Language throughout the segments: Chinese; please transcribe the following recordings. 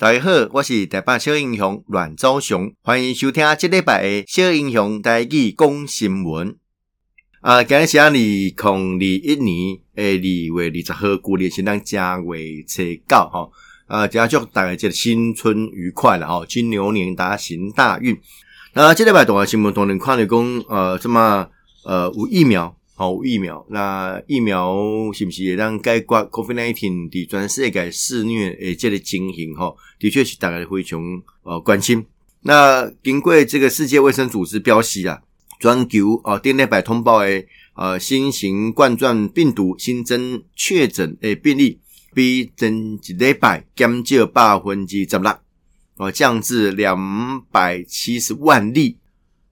大家好，我是台北小英雄阮昭雄，欢迎收听这礼拜的小英雄台语讲新闻。啊，今日是二零二一年诶二月二十号，旧历是咱正月初九哈。啊，加祝大家这个新春愉快了吼，金牛年大家行大运。那这礼拜大新闻当然看了讲，呃，这么呃有疫苗。好疫苗，那疫苗是不是也让解决 COVID-19 的全世界肆虐诶这个情形？哈，的确是大家非常呃关心。那经过这个世界卫生组织标示啊，全球啊，顶礼拜通报诶呃新型冠状病毒新增确诊诶病例，比前一礼拜减少百分之十六，哦，降至两百七十万例。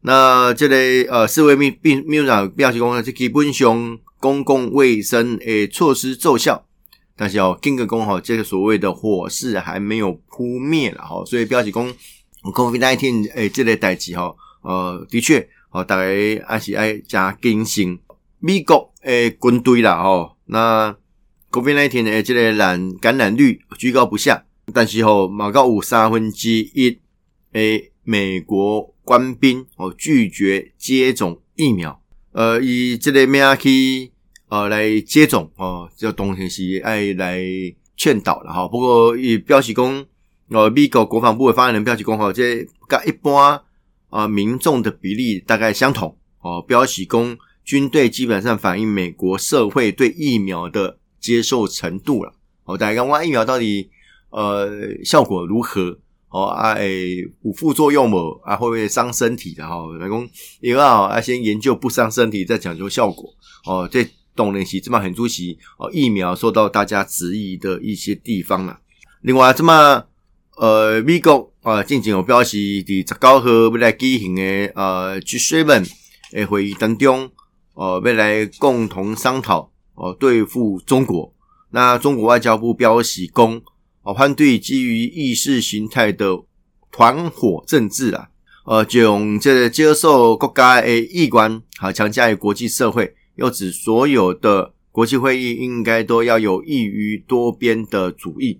那这个呃，世卫秘秘秘书长表示讲，这基本上公共卫生诶措施奏效，但是哦，经过讲吼，这个所谓的火势还没有扑灭了吼，所以表示讲，COVID-19 诶这类代志哈，呃，的确哦，大家还是爱加更新。美国诶军队啦吼，那 COVID-19 诶这个染感染率居高不下，但是吼，马高有三分之一诶美国。官兵哦拒绝接种疫苗，呃，以这个名去呃来接种哦，这东西是爱来劝导了哈。不过以标示讲，呃，美国国防部的发言人标示讲，哈，这跟一般啊、呃、民众的比例大概相同哦。标示讲，军队基本上反映美国社会对疫苗的接受程度了。哦，大家讲，疫苗到底呃效果如何？哦啊诶，有副作用无？啊，会不会伤身体的哈？来讲，因为啊，先研究不伤身体，再讲究效果。哦，这当然是这么很出奇哦。疫苗受到大家质疑的一些地方了。另外，这么呃，美国啊，近期有表示，伫十九号要来举行的呃 G7 诶会议当中，呃，要来共同商讨哦，对付中国。那中国外交部表示讲。反对基于意识形态的团伙政治啊，呃，就用这接受国家的意愿，好强加于国际社会，又指所有的国际会议应该都要有益于多边的主义。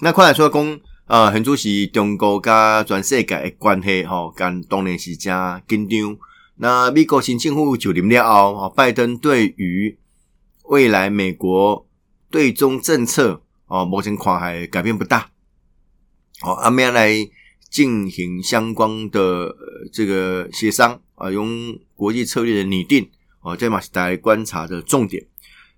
那快来说公，呃，很主席中国跟全世界的关系，哈，跟当然是真紧张。那美国新政府就任了后，拜登对于未来美国对中政策。哦，目前看还改变不大。哦，阿咩来进行相关的、呃、这个协商啊，用国际策略的拟定哦，这嘛是大家观察的重点。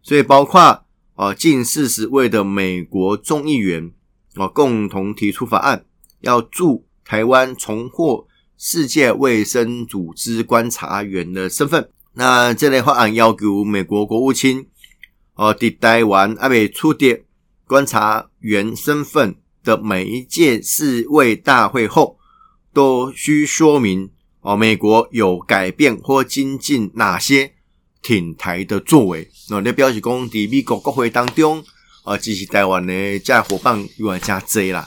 所以包括啊，近四十位的美国众议员啊，共同提出法案，要助台湾重获世界卫生组织观察员的身份。那这类法案要求美国国务卿哦，在台湾阿未出的。观察员身份的每一届世卫大会后，都需说明哦，美国有改变或精进哪些挺台的作为。那这表示讲，在美国国会当中，啊，支持台湾的在伙伴又要加多啦。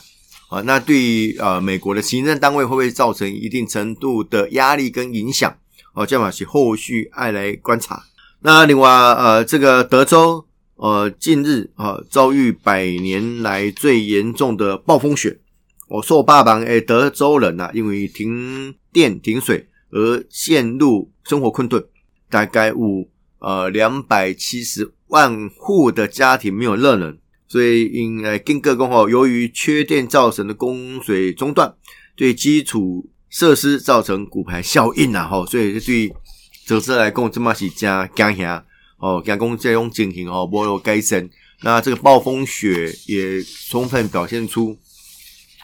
啊，那对于呃美国的行政单位会不会造成一定程度的压力跟影响？哦，这嘛是后续爱来观察。那另外呃，这个德州。呃，近日啊，遭遇百年来最严重的暴风雪。我受霸榜诶，德州人呐、因为停电停水而陷入生活困顿，大概五呃两百七十万户的家庭没有热能，所以因呃经各工吼，由于缺电造成的供水中断，对基础设施造成骨牌效应呐，吼，所以对德州来讲，这么是加惊吓。哦，加工这种情形哦，没有改善。那这个暴风雪也充分表现出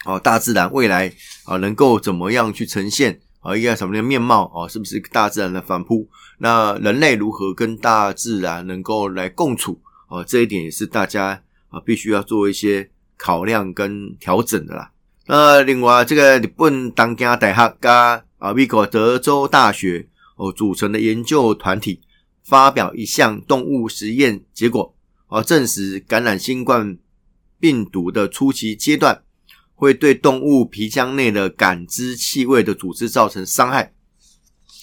哦，大自然未来啊能够怎么样去呈现啊一个什么样的面貌哦？是不是大自然的反扑？那人类如何跟大自然能够来共处？哦，这一点也是大家啊必须要做一些考量跟调整的啦。那另外，这个日本东京大学跟啊美国德州大学哦组成的研究团体。发表一项动物实验结果，而证实感染新冠病毒的初期阶段，会对动物皮腔内的感知气味的组织造成伤害。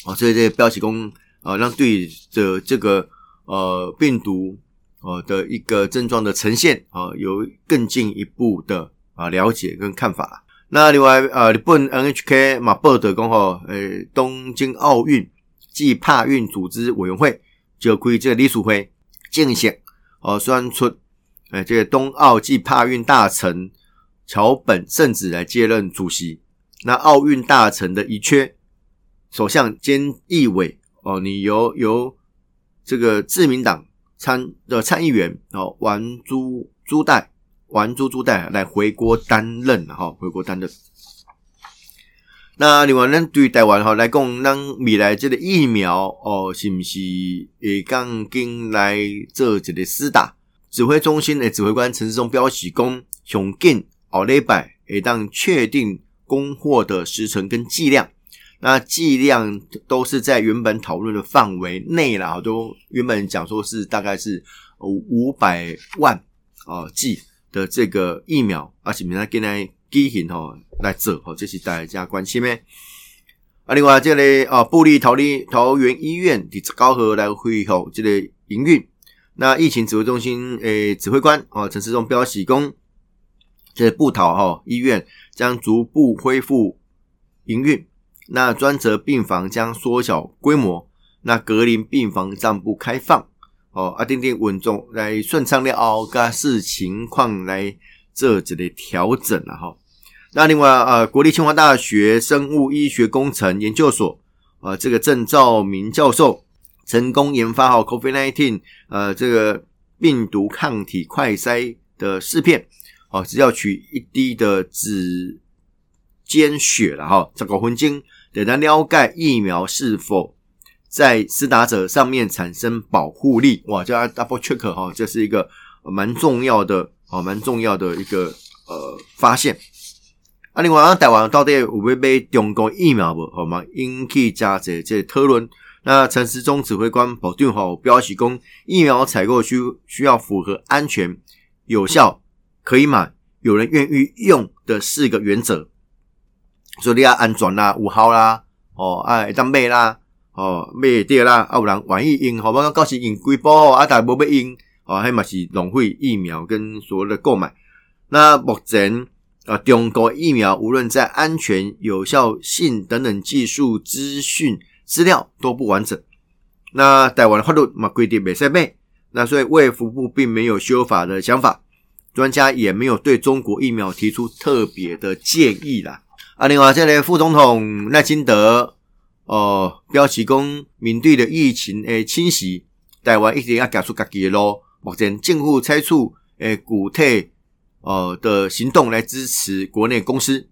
哦，所以这个标题工啊，让对着这个呃病毒呃的一个症状的呈现啊，有更进一步的啊了解跟看法。那另外呃，日本 NHK 马报德公吼，诶，东京奥运暨帕运组织委员会就开这个理事会正式哦选出诶这个东奥暨帕运大臣桥本圣子来接任主席。那奥运大臣的一缺，首相兼议委哦，你由由这个自民党参的参议员哦丸珠珠代丸珠珠代来回国担任哈，回国担任。那另外，咱对台湾哈来讲，咱未来这个疫苗哦，是不是会刚进来做一个施打？指挥中心的指挥官陈世忠表示讲，上紧后礼拜会当确定供货的时程跟剂量。那剂量都是在原本讨论的范围内啦，都原本讲说是大概是五百万哦剂的这个疫苗，而且明天跟来。机型吼来做吼，这是大家关心的。啊，另外这里啊，布利桃李桃园医院第十九号来恢复这个营运。那疫情指挥中心诶指挥官哦陈世忠表示讲，这布桃哈医院将逐步恢复营运。那专责病房将缩小规模，那隔离病房暂不开放。哦，啊，定定稳重来顺畅了后，个视情况来。这这类调整了哈，那另外呃，国立清华大学生物医学工程研究所呃，这个郑兆明教授成功研发好 COVID-19 呃这个病毒抗体快筛的试片哦，只要取一滴的指尖血了哈，这个分钟简单了解疫苗是否在施打者上面产生保护力哇，叫 double check 哈，这是一个蛮重要的。哦，蛮重要的一个呃发现。啊，另外，台湾到底有没有买中国疫苗不？好吗？引起加这这讨论。那陈时中指挥官保证好，表示讲疫苗采购需需要符合安全、有效、可以买、有人愿意用的四个原则。所以你要安全啦、有效啦、哦，哎，当买啦，哦，买对啦，啊，有人愿意用，好吗？到时用几包啊，但无要用。啊，还嘛是浪费疫苗跟所谓的购买。那目前啊，中国疫苗无论在安全、有效性等等技术资讯资料都不完整。那台湾的法律嘛规定没使买，那所以卫福部并没有修法的想法，专家也没有对中国疫苗提出特别的建议啦。啊，另外这里副总统赖清德哦，表示讲面对的疫情诶侵袭，台湾一定要走出自己的路。目前政府采取诶具体呃的行动来支持国内公司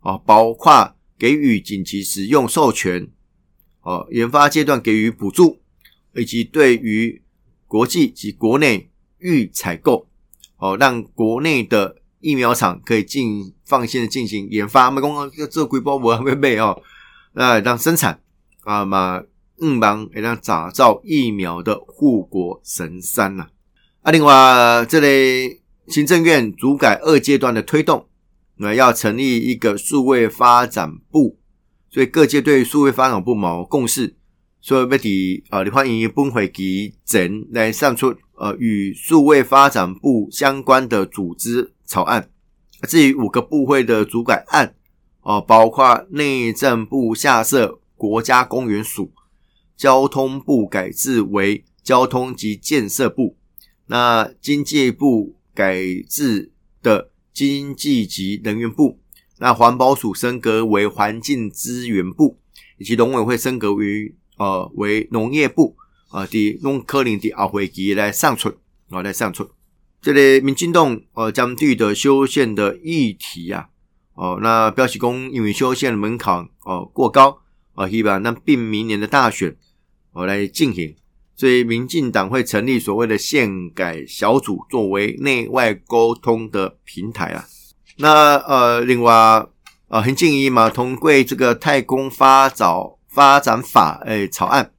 啊，包括给予紧急使用授权，哦，研发阶段给予补助，以及对于国际及国内预采购，哦，让国内的疫苗厂可以进放心的进行研发。没讲要做规模我还没买哦，那让生产啊嘛，硬邦也让打造疫苗的护国神山呐、啊，另外，这里行政院主改二阶段的推动，那要成立一个数位发展部，所以各界对数位发展部冇共识，所以要提啊，你欢迎崩会期整来上出呃与数位发展部相关的组织草案。至于五个部会的主改案，哦，包括内政部下设国家公园署，交通部改制为交通及建设部。那经济部改制的经济及能源部，那环保署升格为环境资源部，以及农委会升格为呃为农业部啊，的农科林的奥会期来上出啊来上出，这里民进党呃将对的修宪的议题啊，哦那标示讲因为修宪门槛哦过高啊，希望那并明年的大选哦来进行。所以，民进党会成立所谓的宪改小组，作为内外沟通的平台啊。那呃，另外呃，很建议嘛，通过这个太空发展发展法诶、草案。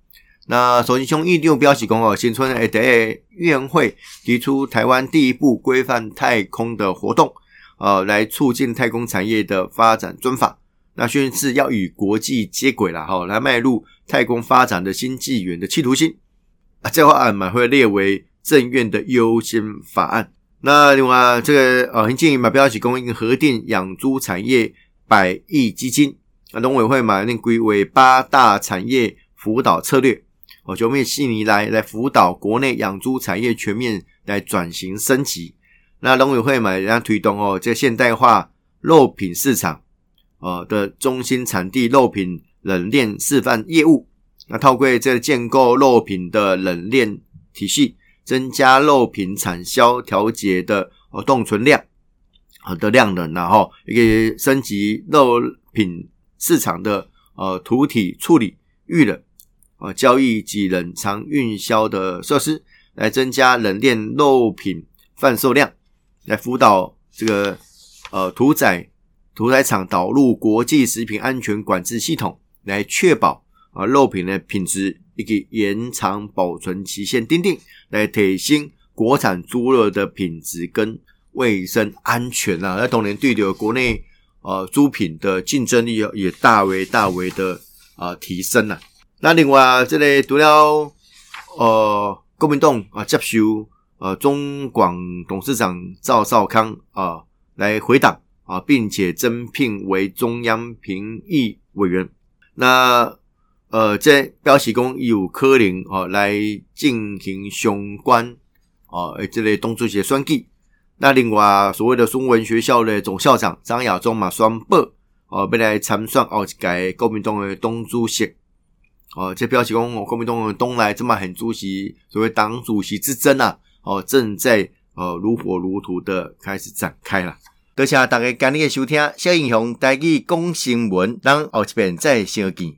那首先从一六标起公哦，新春诶的院会提出台湾第一部规范太空的活动，呃，来促进太空产业的发展专法。那宣示要与国际接轨了哈，来迈入太空发展的新纪元的企图心。啊，这法案嘛会列为政院的优先法案。那另外这个呃，很建议嘛，不要去供应核定养猪产业百亿基金啊，农委会嘛，那归为八大产业辅导策略哦，就为悉尼来来辅导国内养猪产业全面来转型升级。那农委会嘛，人家推动哦，这现代化肉品市场哦的中心产地肉品冷链示范业务，那套柜这建构肉品的冷链体系。增加肉品产销调节的呃冻存量好的量能，然后一个升级肉品市场的呃土体处理、预冷呃交易及冷藏运销的设施，来增加冷链肉品贩售量，来辅导这个呃屠宰屠宰场导入国际食品安全管制系统，来确保啊肉品的品质。以及延长保存期限，订定来提升国产猪肉的品质跟卫生安全啊。那同年对的国内呃猪品的竞争力也大为大为的啊、呃、提升了、啊。那另外这里除了呃国民党啊接受呃中广董事长赵少康啊、呃、来回党啊，并且增聘为中央评议委员。那呃，这标示讲有可能哦来进行相关哦，这类东主席选举。那另外所谓的孙文学校的总校长张亚中嘛宣布哦，要来参选哦，一届国民党的党主席。哦，这标示讲国民党的党来这么很主席，所谓党主席之争啊，哦正在呃如火如荼的开始展开了。多谢大家今日的收听，小英雄带去讲新闻，咱后一遍再相见。